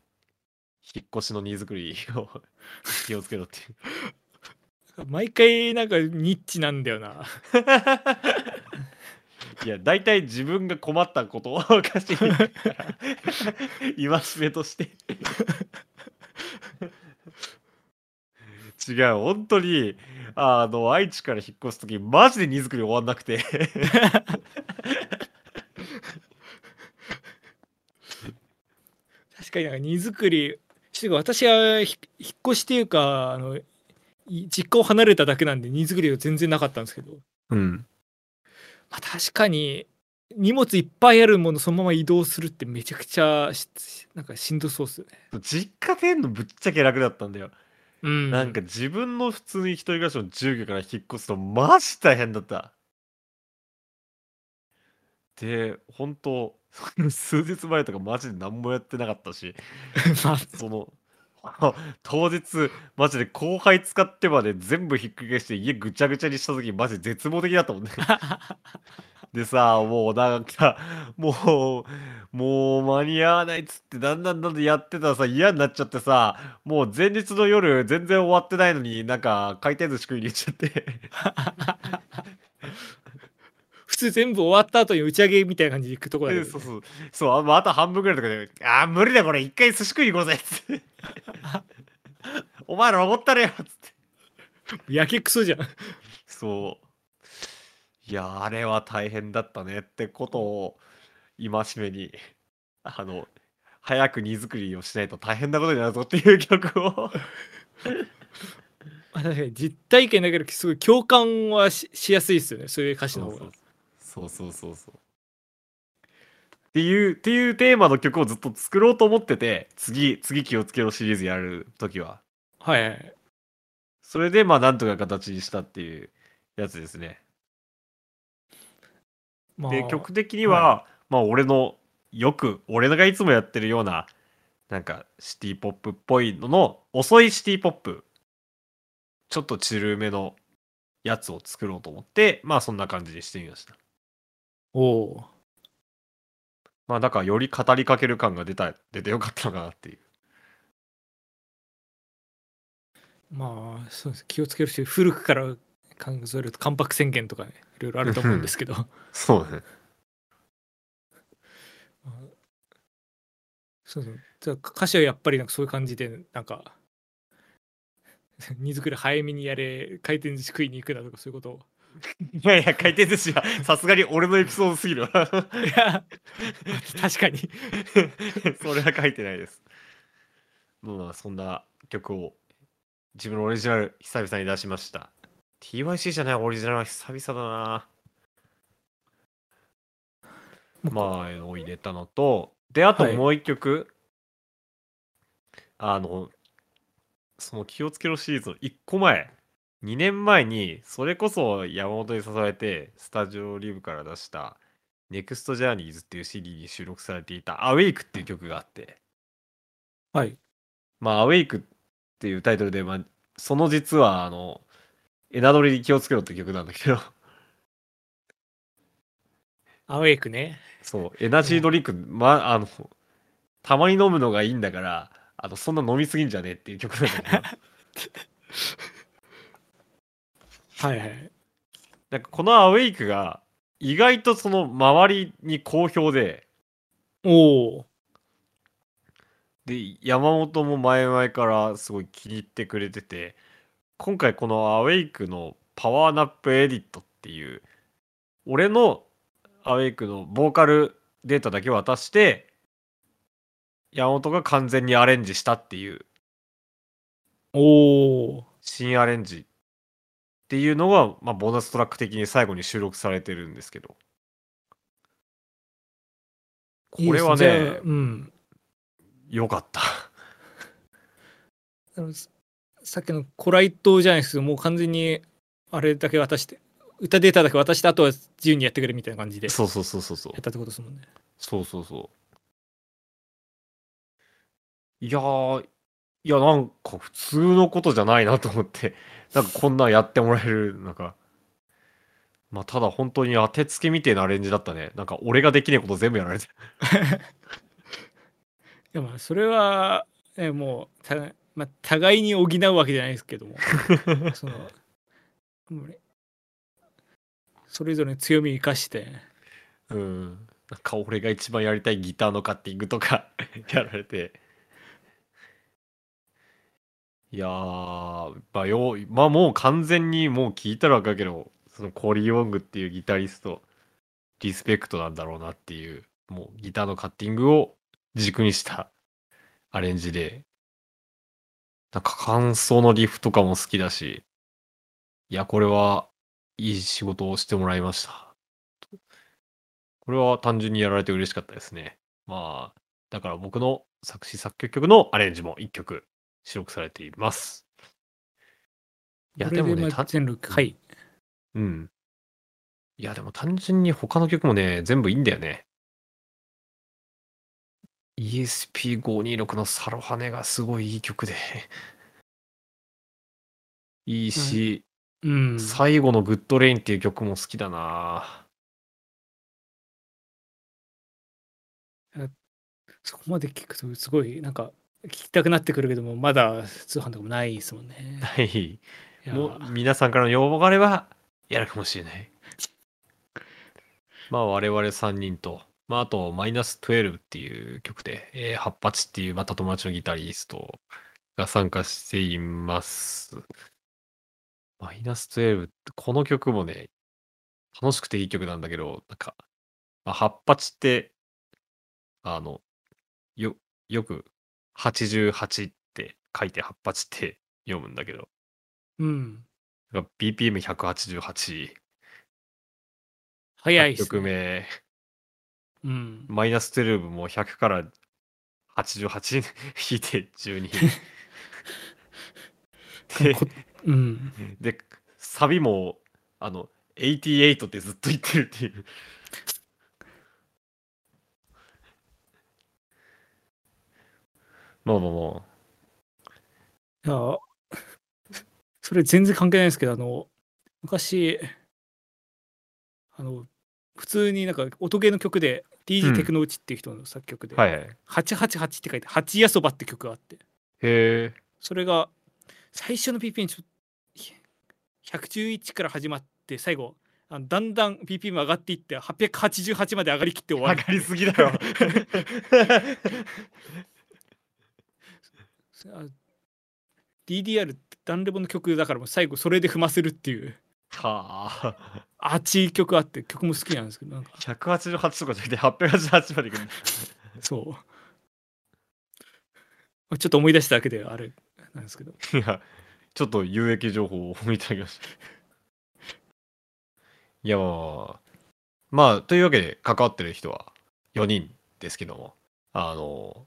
引っ越しの荷造りを 気をつけろっていう。毎回なんかニッチなんだよな いや、大体自分が困ったことを歌詞に書くから、戒めとして。違う、本当に、あの、愛知から引っ越すとき、マジで荷造り終わんなくて。確かになんか荷造りちょっと私はひ引っ越しっていうかあのい実家を離れただけなんで荷造りは全然なかったんですけど、うん。まあ、確かに荷物いっぱいあるものそのまま移動するってめちゃくちゃしなんかしんどそうっすよね。実家出んのぶっちゃけ楽だったんだよ。うん、なんか自分の普通に一人暮らしの住居から引っ越すとマジ大変だった。で、本当 数日前とかマジで何もやってなかったし、まあその、当日、マジで後輩使ってまで全部ひっくり返して家ぐちゃぐちゃにした時マジで絶望的だったもんね。でさ、もうなんか、もう、もう間に合わないっつって、だんだんだんだんやってたらさ、嫌になっちゃってさ、もう前日の夜、全然終わってないのに、なんか、回転寿司食いに行っちゃって。全部終わった後に打ち上げみたいな感じで行くとこだけど、でそうそう。そう、あもうあと半分ぐらいとかで、あー、無理だこれ、一回寿司食いに行こうぜっつって。お前らおごったれよっつって。やけくそじゃん。そう。いや、あれは大変だったねってことを、戒めに、あの、早く荷造りをしないと大変なことになるぞっていう曲を。実体験だけどすごい共感はししやすいですよねそういう歌詞の方が。そうそうそうそう。っていう、っていうテーマの曲をずっと作ろうと思ってて、次、次気をつけろシリーズやるときは。はいはい。それで、まあ、なんとか形にしたっていうやつですね。まあ、で、曲的には、まあ、俺の、よく、俺がいつもやってるようななんかシティポップっぽいのの遅いシティポップちょっとチルめのやつを作ろうと思ってまあそんな感じにしてみましたおおまあだからより語りかける感が出た出てよかったのかなっていう。まあそうです気をつけるし古くから考えると関白宣言とかねいろいろあると思うんですけど。そうね。そうそう。じゃあ歌詞はやっぱりなんかそういう感じでなんか 荷造り早めにやれ回転寿司食いに行くだとかそういうことを いやいや回転寿司はさすがに俺のエピソードすぎるわ。い や確かに。それは書いてないです。まあそんな曲を自分のオリジナル久々に出しました。TYC じゃないオリジナルは久々だな。まあを入れたのとであとはい。もう一曲、あのその気をつけろシリーズの1個前2年前にそれこそ山本に誘われてスタジオリブから出した「NEXT Journeys」っていう CD に収録されていた「Awake」っていう曲があって。はい。まあ「Awake」っていうタイトルで、まあ、その実はあのエナドリに気をつけろって曲なんだけど。アウェイクね。そう、エナジードリンク、ま、あの、たまに飲むのがいいんだから、あの、そんな飲みすぎんじゃねえっていう曲なんだけど、はいはい。なんかこのアウェイクが、意外とその周りに好評で、おおで、山本も前々からすごい気に入ってくれてて、今回このアウェイクのパワーナップエディットっていう、俺のアウェイクのボーカルデータだけ渡して、山本が完全にアレンジしたっていう。おお新アレンジっていうのが、まあ、ボーナストラック的に最後に収録されてるんですけど。これはねうん。良かった。あのささっきのコライトじゃないですけどもう完全にあれだけ渡して歌データだけ渡してあとは自由にやってくれみたいな感じでやそうそうそうそうそう。ったってことですもんね。そうそうそう。いやーいやなんか普通のことじゃないなと思ってなんかこんなんやってもらえるなんか。まあただ本当に当てつけみてえなアレンジだったね。なんか俺ができねえこと全部やられて。いやまあそれは、ね、もうた、まあ、互いに補うわけじゃないですけども。そのそれぞれの強みを生かして。うん。なんか俺が一番やりたいギターのカッティングとか やられて。いやー、まあよ、まあもう完全にもう聞いたらわかるけど、そのコリー・ウォングっていうギタリスト、リスペクトなんだろうなっていう、もうギターのカッティングを軸にしたアレンジで、なんか感想のリフとかも好きだし、いや、これはいい仕事をしてもらいました。これは単純にやられて嬉しかったですね。まあ、だから僕の作詞作曲曲のアレンジも1曲収録されています。いや、ででもね、たまあ全部はいうん。いや、でも単純に他の曲もね、全部いいんだよね。ESP526 のサロハネがすごいいい曲で。いいし、うん最後のグッドレインっていう曲も好きだなそこまで聞くとすごいなんか聞きたくなってくるけどもまだ通販とかもないですもんねはい。もう皆さんからの要望があればやるかもしれない。まあ我々3人と、まああとマイナス12っていう曲で、えー、ハッパチっていうまた友達のギタリストが参加しています。マイナス12ってこの曲もね、楽しくていい曲なんだけど、なんか、まあ、ハッパチって、あの、よ、よく88って書いてハッパチって読むんだけど、うん。が BPM188、8早いっす、曲ね、目、うん。マイナス12も100から88 引いて12。でこうん。で、サビも、あの、88ってずっと言ってるっていう。まあまあまいや、それ全然関係ないんですけど、あの、昔、あの、普通になんか音ゲーの曲で、う DJ んテクノウチっていう人の作曲で、あ。はいはい。888って書いて、八夜そばって曲があって、へえ。それが最初の BPM ちょっと111から始まって、最後、あのだんだん BPM 上がっていって、888まで上がりきって終わる。上がりすぎだよ。あ DDR ってダンレボの曲だからもう最後それで踏ませるっていうはあ。熱い曲あって曲も好きなんですけどなんか188とかじゃなくて888までいくんだ。そうまあちょっと思い出しただけであれなんですけど いや、ちょっと有益情報をいただきました。いや、まあ、まあ、というわけで、関わってる人は4人ですけども、あの、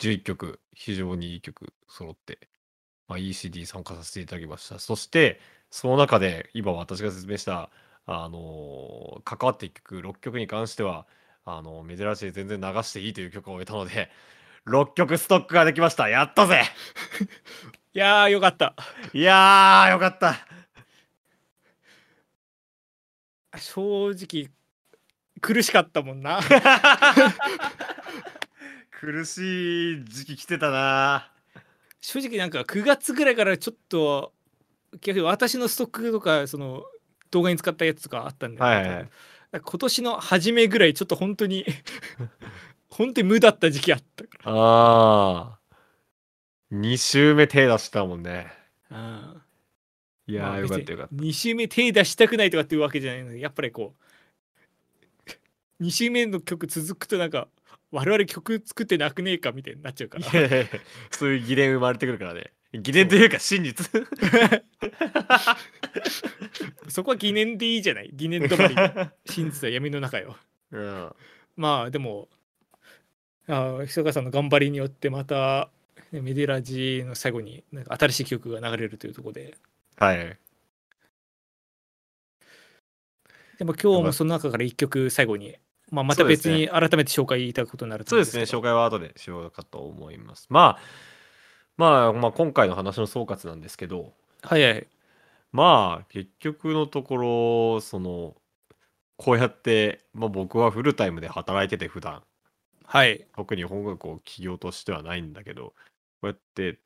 11曲、非常にいい曲揃って、まあ、ECD 参加させていただきました。そして、その中で、今私が説明した、あの、関わっていく曲、6曲に関しては、あの、珍しい全然流していいという曲を得たので、6曲ストックができました。やったぜ いやーよかったいやー、よかった。正直苦しかったもんな 苦しい時期来てたな。正直なんか9月ぐらいからちょっと逆に私のストックとかその動画に使ったやつとかあったんで、はいはい今年の初めぐらいちょっと本当に 本当に無だった時期あったかああ。2週目手出したもんね。らうんいやー、まあよかったよかっ2週目手出したくないとかっていうわけじゃないのでやっぱりこう 2週目の曲続くとなんか我々曲作ってなくねえかみたいになっちゃうかた。らいやいやいやそういう疑念生まれてくるからね。疑念というか真実。そこは疑念でいいじゃない疑念止まり真実は闇の中ようん。まあでもああ久川さんの頑張りによってまたねメデラジの最後になんか新しい曲が流れるというところではい。でも今日もその中から1曲最後に、まあ、また別に改めて紹介いただくことになるとそうですね、紹介は後でしようかと思います。まあ、まあ、まあ、今回の話の総括なんですけど、はいはい。まあ、結局のところ、その、こうやって、まあ僕はフルタイムで働いてて普段、はい。特に本学を起業としてはないんだけど、こうやって、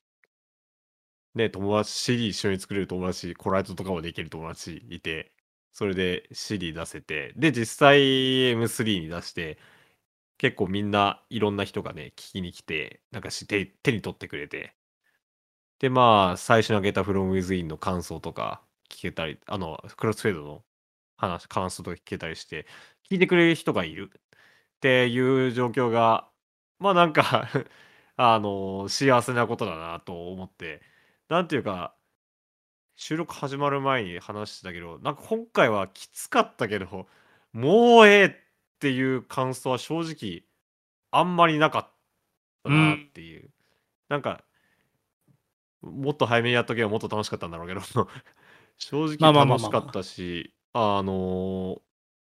ね、友達、一緒に作れる友達、コライトとかもできる友達いて、それで CD 出せて、で、実際 M3 に出して、結構みんないろんな人がね、聞きに来て、なんかし手手に取ってくれて、で、まあ、最初に上げた From Within の感想とか聞けたり、あの、クロスフェードの話、感想とか聞けたりして、聞いてくれる人がいる。っていう状況が、まあなんか あの、幸せなことだなと思って、なんていうか、収録始まる前に話してたけど、なんか今回はきつかったけど、もうええっていう感想は正直あんまりなかったなっていう。なんか、もっと早めにやっとけばもっと楽しかったんだろうけど、正直楽しかったし、あのー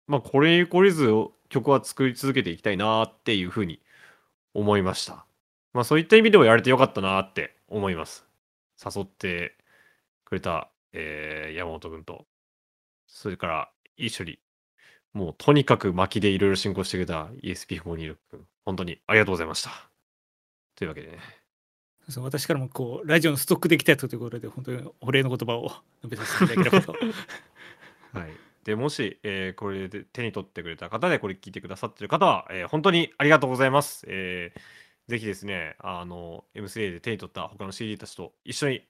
まあこれに懲りず曲は作り続けていきたいなっていうふうに思いました。まあそういった意味でもやれてよかったなって思います。誘ってくれた、えー山本君と、それから一緒に、もうとにかく巻きでいろいろ進行してくれた ESP426 君、本当にありがとうございました。というわけでね。そう私からもこうラジオのストックできたやつということで本当にお礼の言葉を 述べさせていただければと はい。で、もし、えーこれで手に取ってくれた方で、これ聞いてくださってる方は、えー本当にありがとうございます。えーぜひですね、あの、M3 で手に取った他の CD たちと一緒に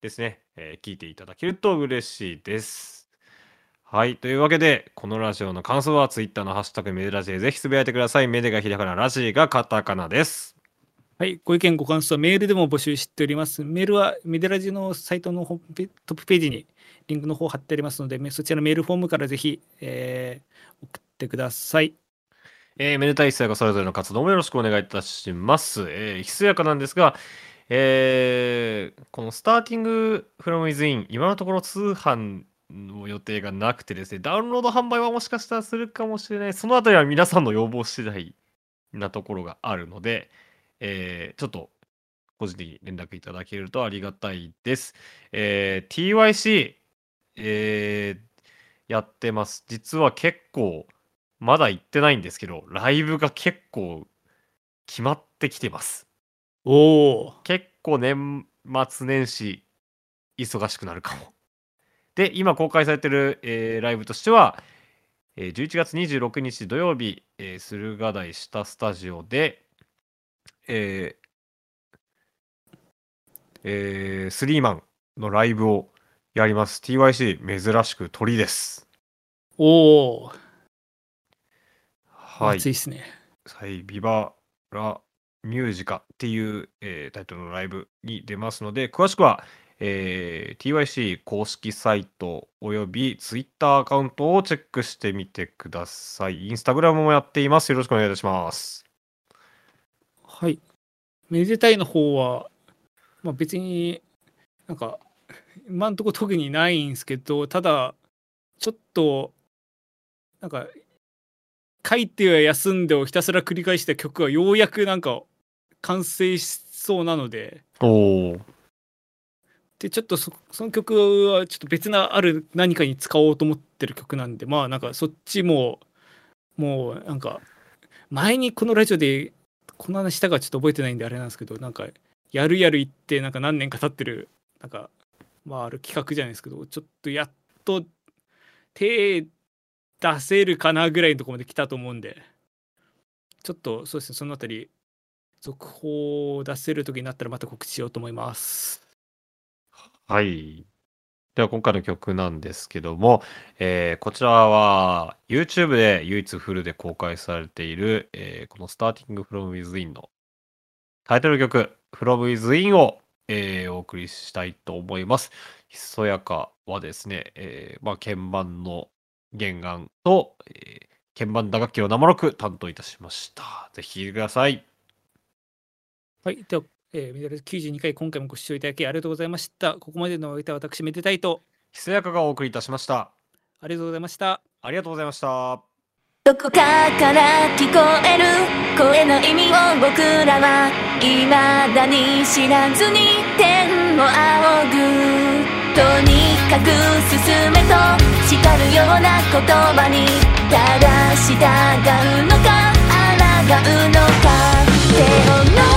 ですね、えー聞いていただけると嬉しいです。はい。というわけで、このラジオの感想は Twitter のハッシュタグメデラジでぜひつぶやいてください。メデがひらがな、ラジがカタカナです。はい、ご意見ご感想はメールでも募集しております。メールはメデラジのサイトのホームペトップページにリンクの方貼ってありますので、めそちらのメールフォームからぜひ、えー送ってください。えーめでたいひそやかそれぞれの活動もよろしくお願いいたします。えーひそやかなんですが、えーこのスターティングフロムウィズイン、今のところ通販の予定がなくてですね、ダウンロード販売はもしかしたらするかもしれない。そのあたりは皆さんの要望次第なところがあるので、えーちょっと個人的に連絡いただけるとありがたいです。えー TYC、えーやってます。実は結構、まだ行ってないんですけど、ライブが結構決まってきてます。おお。結構年末年始忙しくなるかも。で、今公開されてる、えーライブとしては、えー11月26日土曜日、えー駿河台下スタジオで、えーえースリーマンのライブをやります。TYC 珍しく鳥です。おお。はい熱い。っすね。はい、ビバラミュージカっていう、えータイトルのライブに出ますので、詳しくは、えー TYC 公式サイトおよび Twitter アカウントをチェックしてみてください。インスタグラムもやっています。よろしくお願いいたします。はい。めでたいの方は、まあ別になんか、今んとこ特にないんですけど、ただ、ちょっと、なんか、書いては休んでをひたすら繰り返した曲はようやくなんか完成しそうなので。で、ちょっとそその曲はちょっと別なある何かに使おうと思ってる曲なんで、まあなんかそっちも、もうなんか、前にこのラジオでこの話したかちょっと覚えてないんであれなんですけど、なんか、やるやる言って、なんか何年か経ってる、なんか、まあある企画じゃないですけど、ちょっとやっと手出せるかなぐらいのとこまで来たと思うんで、ちょっとそうですね、そのあたり、続報を出せる時になったらまた告知しようと思います。はい。では今回の曲なんですけども、えーこちらは YouTube で唯一フルで公開されている、えーこの Starting from Within のタイトル曲 From Within を、えーお送りしたいと思います。ひそやかはですね、えまあ、鍵盤の原案と、えー鍵盤打楽器を生録担当いたしました。ぜひ聴いてください。はい。では、えー、メダル92回、今回もご視聴いただきありがとうございました。ここまでのお相手は私、めでたいと、ひそやかがお送りいたしました。ありがとうございました。ありがとうございました。どこかから聞こえる声の意味を僕らは未だに知らずに天を仰ぐとに深く進めと叱るような言葉にただ従うのか抗うのか手を伸